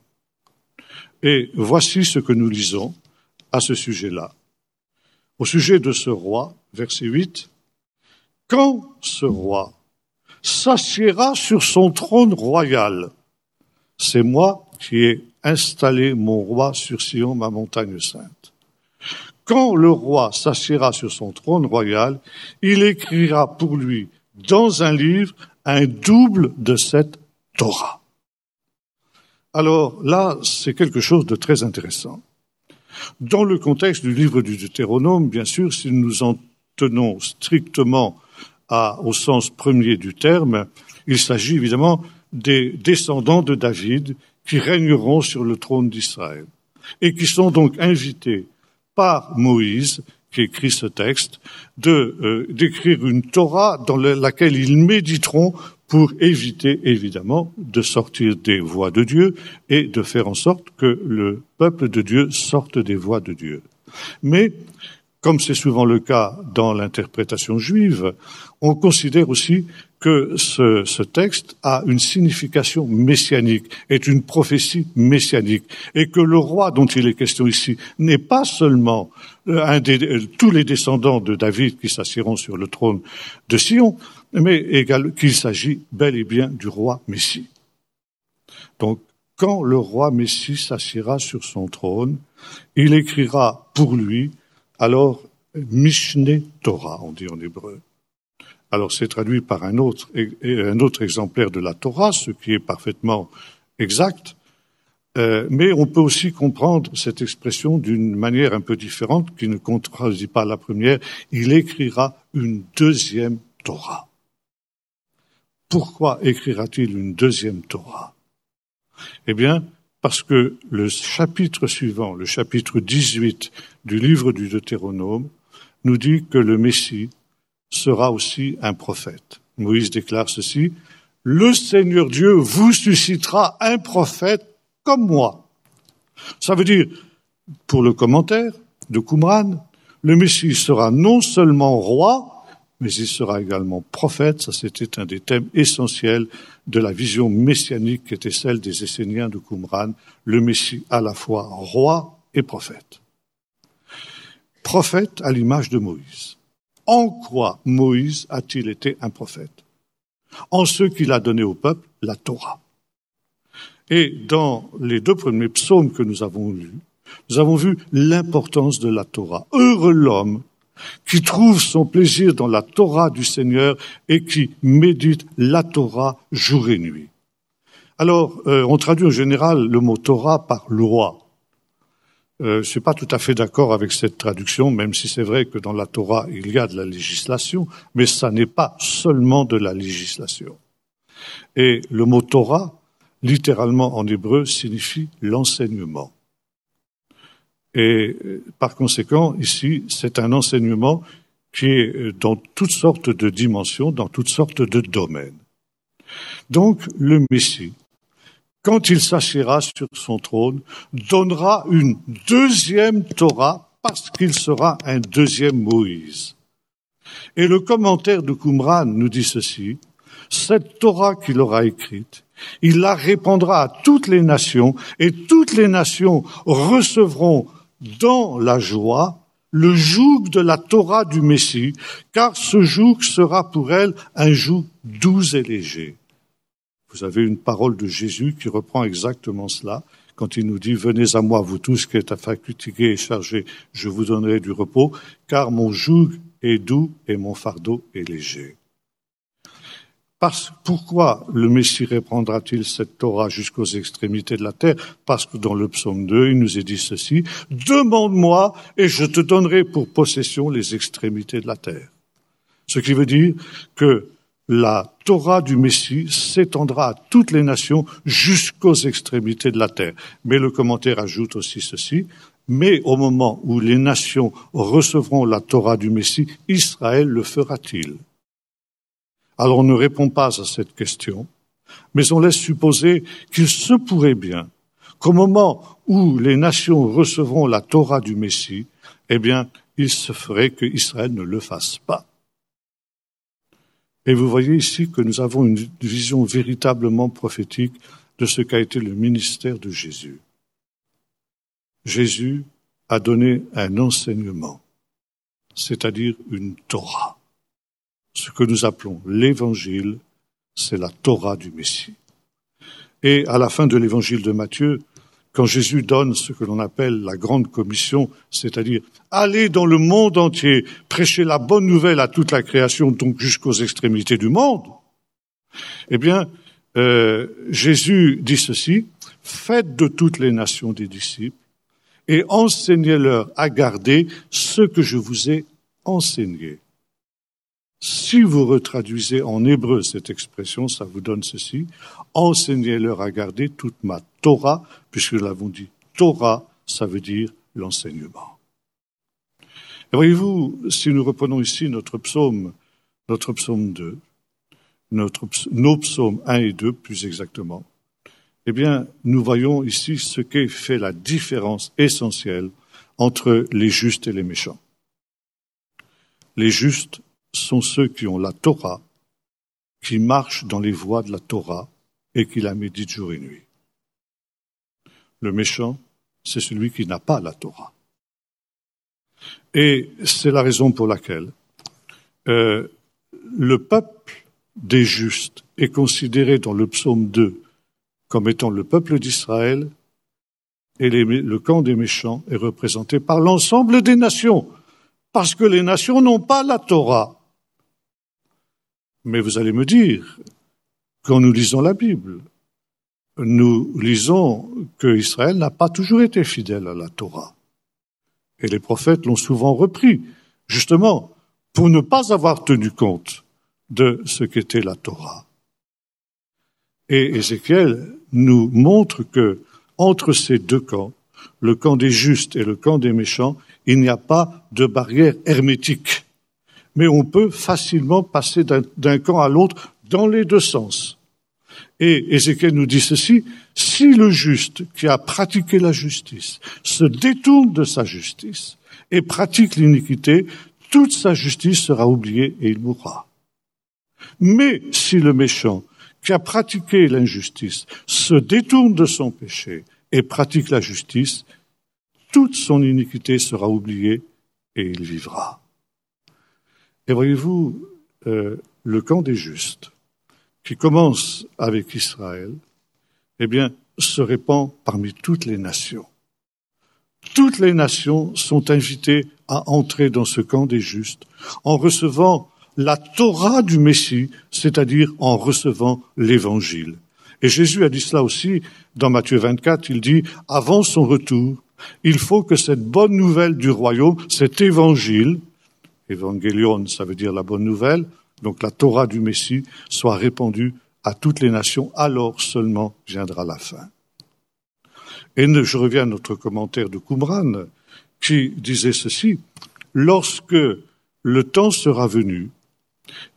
Et voici ce que nous lisons à ce sujet-là. Au sujet de ce roi, verset 8, Quand ce roi s'assiera sur son trône royal, c'est moi qui ai installer mon roi sur Sion, ma montagne sainte. Quand le roi s'assiera sur son trône royal, il écrira pour lui dans un livre un double de cette Torah. Alors là, c'est quelque chose de très intéressant. Dans le contexte du livre du Deutéronome, bien sûr, si nous en tenons strictement au sens premier du terme, il s'agit évidemment des descendants de David qui régneront sur le trône d'Israël et qui sont donc invités par Moïse, qui écrit ce texte, de euh, d'écrire une Torah dans laquelle ils méditeront pour éviter évidemment de sortir des voies de Dieu et de faire en sorte que le peuple de Dieu sorte des voies de Dieu. Mais comme c'est souvent le cas dans l'interprétation juive, on considère aussi que ce, ce, texte a une signification messianique, est une prophétie messianique, et que le roi dont il est question ici n'est pas seulement euh, un des, euh, tous les descendants de David qui s'assiront sur le trône de Sion, mais qu'il s'agit bel et bien du roi Messie. Donc, quand le roi Messie s'assira sur son trône, il écrira pour lui alors Mishneh Torah, on dit en hébreu. Alors c'est traduit par un autre, un autre exemplaire de la Torah, ce qui est parfaitement exact, euh, mais on peut aussi comprendre cette expression d'une manière un peu différente qui ne contredit pas la première. Il écrira une deuxième Torah. Pourquoi écrira-t-il une deuxième Torah? Eh bien, parce que le chapitre suivant, le chapitre 18 du livre du Deutéronome, nous dit que le Messie sera aussi un prophète. Moïse déclare ceci, le Seigneur Dieu vous suscitera un prophète comme moi. Ça veut dire, pour le commentaire de Qumran, le Messie sera non seulement roi, mais il sera également prophète. Ça, c'était un des thèmes essentiels de la vision messianique qui était celle des Esséniens de Qumran. Le Messie à la fois roi et prophète. Prophète à l'image de Moïse. En quoi Moïse a-t-il été un prophète? En ce qu'il a donné au peuple la Torah. Et dans les deux premiers psaumes que nous avons lus, nous avons vu l'importance de la Torah. Heureux l'homme qui trouve son plaisir dans la Torah du Seigneur et qui médite la Torah jour et nuit. Alors, euh, on traduit en général le mot Torah par loi. Euh, je ne suis pas tout à fait d'accord avec cette traduction, même si c'est vrai que dans la Torah, il y a de la législation, mais ça n'est pas seulement de la législation. Et le mot Torah, littéralement en hébreu, signifie l'enseignement. Et euh, par conséquent, ici, c'est un enseignement qui est euh, dans toutes sortes de dimensions, dans toutes sortes de domaines. Donc, le Messie, quand il s'assiera sur son trône, donnera une deuxième Torah parce qu'il sera un deuxième Moïse. Et le commentaire de Qumran nous dit ceci, cette Torah qu'il aura écrite, il la répandra à toutes les nations et toutes les nations recevront dans la joie le joug de la Torah du Messie, car ce joug sera pour elle un joug doux et léger. Vous avez une parole de Jésus qui reprend exactement cela quand il nous dit Venez à moi, vous tous qui êtes fatigués et chargés, je vous donnerai du repos, car mon joug est doux et mon fardeau est léger pourquoi le Messie reprendra-t-il cette Torah jusqu'aux extrémités de la terre? Parce que dans le psaume 2, il nous est dit ceci, Demande-moi et je te donnerai pour possession les extrémités de la terre. Ce qui veut dire que la Torah du Messie s'étendra à toutes les nations jusqu'aux extrémités de la terre. Mais le commentaire ajoute aussi ceci, mais au moment où les nations recevront la Torah du Messie, Israël le fera-t-il? Alors on ne répond pas à cette question, mais on laisse supposer qu'il se pourrait bien qu'au moment où les nations recevront la Torah du Messie, eh bien, il se ferait que Israël ne le fasse pas. Et vous voyez ici que nous avons une vision véritablement prophétique de ce qu'a été le ministère de Jésus. Jésus a donné un enseignement, c'est-à-dire une Torah ce que nous appelons l'évangile, c'est la Torah du Messie. Et à la fin de l'évangile de Matthieu, quand Jésus donne ce que l'on appelle la grande commission, c'est-à-dire aller dans le monde entier, prêcher la bonne nouvelle à toute la création, donc jusqu'aux extrémités du monde, eh bien, euh, Jésus dit ceci, faites de toutes les nations des disciples et enseignez-leur à garder ce que je vous ai enseigné. Si vous retraduisez en hébreu cette expression, ça vous donne ceci. Enseignez-leur à garder toute ma Torah, puisque nous l'avons dit, Torah, ça veut dire l'enseignement. Voyez-vous, si nous reprenons ici notre psaume, notre psaume 2, notre, nos psaumes 1 et 2 plus exactement, eh bien, nous voyons ici ce qui fait la différence essentielle entre les justes et les méchants. Les justes sont ceux qui ont la Torah, qui marchent dans les voies de la Torah et qui la méditent jour et nuit. Le méchant, c'est celui qui n'a pas la Torah. Et c'est la raison pour laquelle euh, le peuple des justes est considéré dans le psaume 2 comme étant le peuple d'Israël et le camp des méchants est représenté par l'ensemble des nations, parce que les nations n'ont pas la Torah. Mais vous allez me dire, quand nous lisons la Bible, nous lisons que Israël n'a pas toujours été fidèle à la Torah. Et les prophètes l'ont souvent repris, justement, pour ne pas avoir tenu compte de ce qu'était la Torah. Et Ézéchiel nous montre que, entre ces deux camps, le camp des justes et le camp des méchants, il n'y a pas de barrière hermétique. mais on peut facilement passer d'un camp à l'autre dans les deux sens. Et Ézéchiel nous dit ceci, si le juste qui a pratiqué la justice se détourne de sa justice et pratique l'iniquité, toute sa justice sera oubliée et il mourra. Mais si le méchant qui a pratiqué l'injustice se détourne de son péché et pratique la justice, toute son iniquité sera oubliée et il vivra. Et voyez-vous, euh, le camp des justes, qui commence avec Israël, eh bien, se répand parmi toutes les nations. Toutes les nations sont invitées à entrer dans ce camp des justes en recevant la Torah du Messie, c'est-à-dire en recevant l'Évangile. Et Jésus a dit cela aussi dans Matthieu 24, il dit, avant son retour, il faut que cette bonne nouvelle du royaume, cet évangile, évangélion, ça veut dire la bonne nouvelle, donc la Torah du Messie, soit répandue à toutes les nations, alors seulement viendra la fin. Et je reviens à notre commentaire de Qumran, qui disait ceci, lorsque le temps sera venu,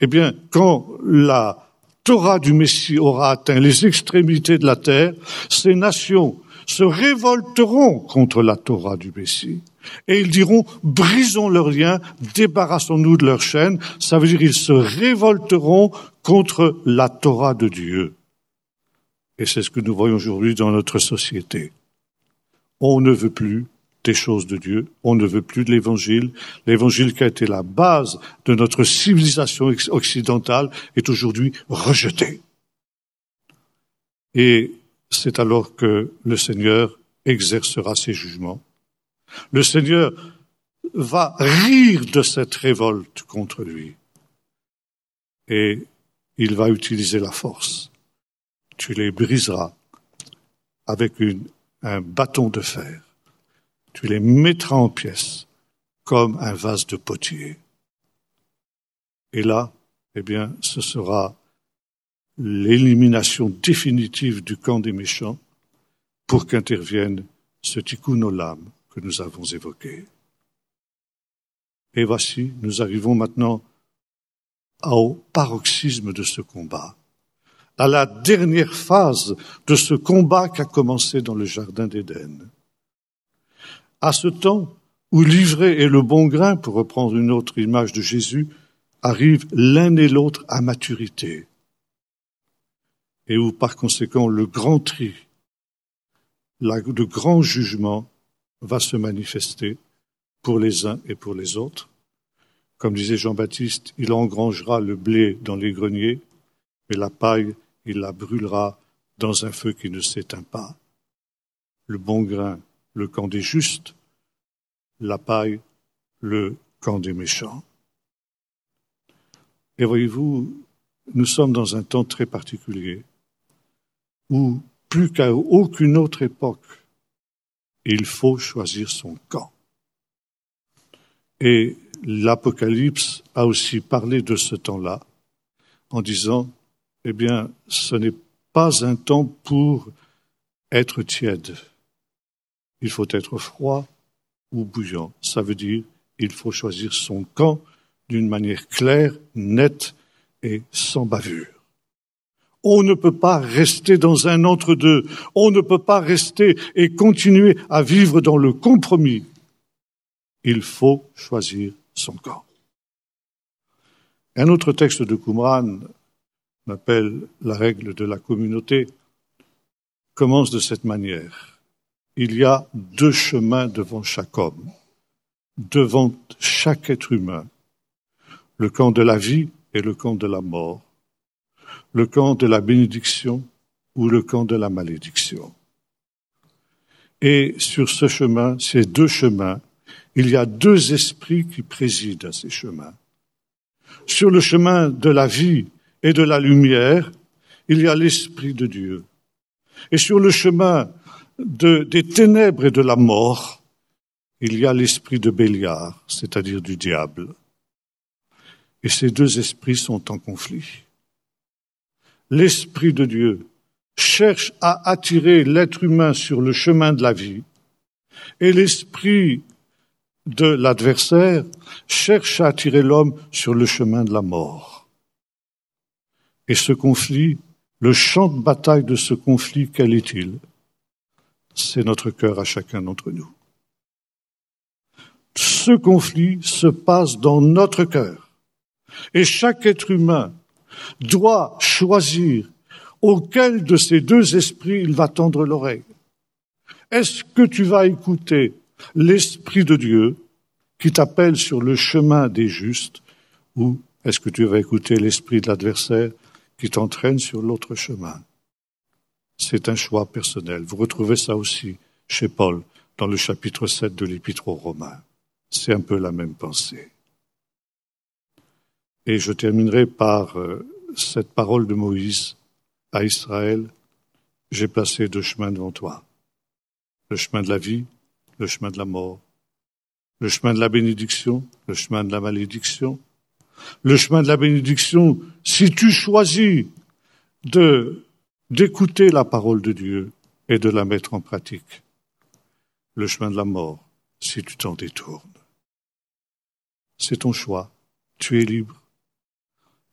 eh bien, quand la Torah du Messie aura atteint les extrémités de la terre, ces nations se révolteront contre la Torah du Messie. Et ils diront, brisons leurs liens, débarrassons-nous de leurs chaînes. Ça veut dire ils se révolteront contre la Torah de Dieu. Et c'est ce que nous voyons aujourd'hui dans notre société. On ne veut plus des choses de Dieu, on ne veut plus de l'Évangile. L'Évangile qui a été la base de notre civilisation occidentale est aujourd'hui rejeté. Et c'est alors que le Seigneur exercera ses jugements. Le Seigneur va rire de cette révolte contre lui. Et il va utiliser la force. Tu les briseras avec un bâton de fer. Tu les mettras en pièces comme un vase de potier. Et là, eh bien, ce sera l'élimination définitive du camp des méchants pour qu'intervienne ce tikkun olam nous avons évoqué. Et voici, nous arrivons maintenant au paroxysme de ce combat, à la dernière phase de ce combat qui a commencé dans le Jardin d'Éden. À ce temps où l'ivré et le bon grain, pour reprendre une autre image de Jésus, arrivent l'un et l'autre à maturité, et où par conséquent le grand tri, le grand jugement va se manifester pour les uns et pour les autres. Comme disait Jean-Baptiste, il engrangera le blé dans les greniers, mais la paille, il la brûlera dans un feu qui ne s'éteint pas. Le bon grain, le camp des justes, la paille, le camp des méchants. Et voyez-vous, nous sommes dans un temps très particulier où, plus qu'à aucune autre époque, il faut choisir son camp. Et l'Apocalypse a aussi parlé de ce temps-là en disant, eh bien, ce n'est pas un temps pour être tiède. Il faut être froid ou bouillant. Ça veut dire, il faut choisir son camp d'une manière claire, nette et sans bavure. On ne peut pas rester dans un entre-deux. On ne peut pas rester et continuer à vivre dans le compromis. Il faut choisir son camp. Un autre texte de Qumran, appelle la règle de la communauté, commence de cette manière. Il y a deux chemins devant chaque homme, devant chaque être humain, le camp de la vie et le camp de la mort le camp de la bénédiction ou le camp de la malédiction. Et sur ce chemin, ces deux chemins, il y a deux esprits qui président à ces chemins. Sur le chemin de la vie et de la lumière, il y a l'Esprit de Dieu. Et sur le chemin des ténèbres et de la mort, il y a l'esprit de Béliard, c'est-à-dire du diable. Et ces deux esprits sont en conflit l'Esprit de Dieu cherche à attirer l'être humain sur le chemin de la vie, et l'Esprit de l'adversaire cherche à attirer l'homme sur le chemin de la mort. Et ce conflit, le champ de bataille de ce conflit, quel est-il? C'est notre cœur à chacun d'entre nous. Ce conflit se passe dans notre cœur. Et chaque être humain doit choisir auquel de ces deux esprits il va tendre l'oreille. Est-ce que tu vas écouter l'Esprit de Dieu qui t'appelle sur le chemin des justes ou est-ce que tu vas écouter l'esprit de l'adversaire qui t'entraîne sur l'autre chemin? C'est un choix personnel. Vous retrouvez ça aussi chez Paul dans le chapitre 7 de l'Épître aux Romains. C'est un peu la même pensée. Et je terminerai par euh, cette parole de Moïse à Israël. J'ai placé deux chemins devant toi. Le chemin de la vie, le chemin de la mort. Le chemin de la bénédiction, le chemin de la malédiction. Le chemin de la bénédiction, si tu choisis de, d'écouter la parole de Dieu et de la mettre en pratique. Le chemin de la mort, si tu t'en détournes. C'est ton choix. Tu es libre.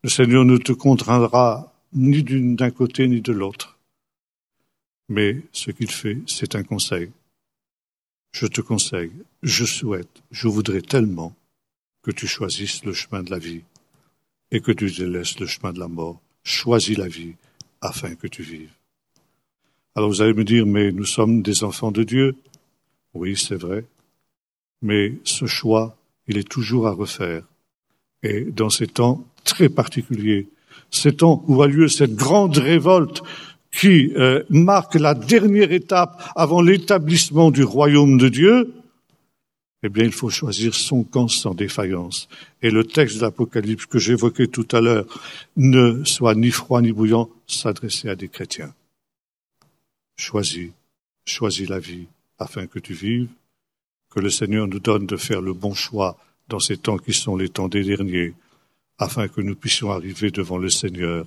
Le Seigneur ne te contraindra ni d'un côté ni de l'autre. Mais ce qu'il fait, c'est un conseil. Je te conseille, je souhaite, je voudrais tellement que tu choisisses le chemin de la vie et que tu délaisses le chemin de la mort. Choisis la vie afin que tu vives. Alors vous allez me dire, mais nous sommes des enfants de Dieu. Oui, c'est vrai. Mais ce choix, il est toujours à refaire. Et dans ces temps très particuliers, ces temps où a lieu cette grande révolte qui euh, marque la dernière étape avant l'établissement du royaume de Dieu, eh bien, il faut choisir son camp sans défaillance. Et le texte de l'Apocalypse que j'évoquais tout à l'heure ne soit ni froid ni bouillant, s'adresser à des chrétiens. Choisis, choisis la vie afin que tu vives, que le Seigneur nous donne de faire le bon choix dans ces temps qui sont les temps des derniers, afin que nous puissions arriver devant le Seigneur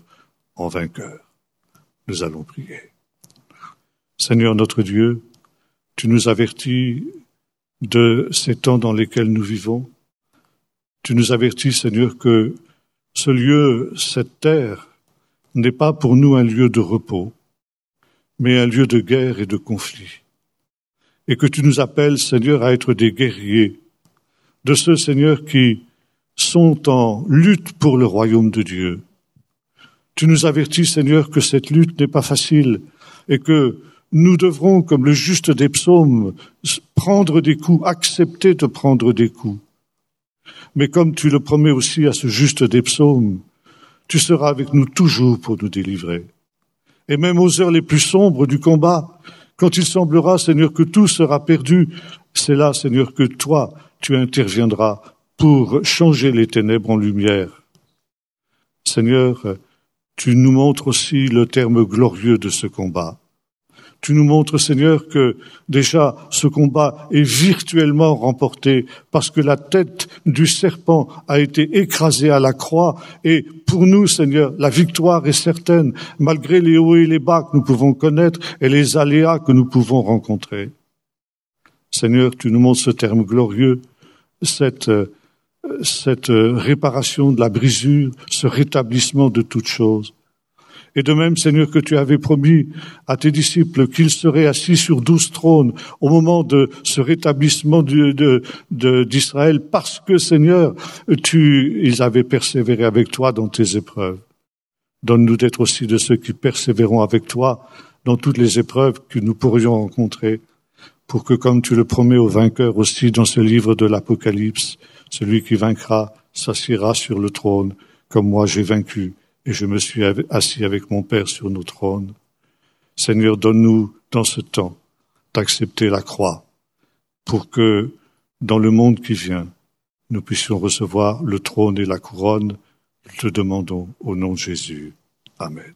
en vainqueur. Nous allons prier. Seigneur notre Dieu, tu nous avertis de ces temps dans lesquels nous vivons. Tu nous avertis, Seigneur, que ce lieu, cette terre, n'est pas pour nous un lieu de repos, mais un lieu de guerre et de conflit. Et que tu nous appelles, Seigneur, à être des guerriers, de ceux, Seigneur, qui sont en lutte pour le royaume de Dieu. Tu nous avertis, Seigneur, que cette lutte n'est pas facile et que nous devrons, comme le juste des psaumes, prendre des coups, accepter de prendre des coups. Mais comme tu le promets aussi à ce juste des psaumes, tu seras avec nous toujours pour nous délivrer. Et même aux heures les plus sombres du combat, quand il semblera, Seigneur, que tout sera perdu, c'est là, Seigneur, que toi, tu interviendras pour changer les ténèbres en lumière. Seigneur, tu nous montres aussi le terme glorieux de ce combat. Tu nous montres, Seigneur, que déjà ce combat est virtuellement remporté parce que la tête du serpent a été écrasée à la croix et pour nous, Seigneur, la victoire est certaine malgré les hauts et les bas que nous pouvons connaître et les aléas que nous pouvons rencontrer. Seigneur, tu nous montres ce terme glorieux, cette euh, cette euh, réparation de la brisure, ce rétablissement de toutes choses. Et de même, Seigneur, que tu avais promis à tes disciples qu'ils seraient assis sur douze trônes au moment de ce rétablissement d'Israël, parce que, Seigneur, tu, ils avaient persévéré avec toi dans tes épreuves. Donne-nous d'être aussi de ceux qui persévéreront avec toi dans toutes les épreuves que nous pourrions rencontrer, pour que, comme tu le promets aux vainqueurs aussi dans ce livre de l'Apocalypse, celui qui vaincra s'assiera sur le trône, comme moi j'ai vaincu, et je me suis assis avec mon Père sur nos trônes. Seigneur, donne-nous dans ce temps d'accepter la croix, pour que, dans le monde qui vient, nous puissions recevoir le trône et la couronne. Nous te demandons au nom de Jésus. Amen.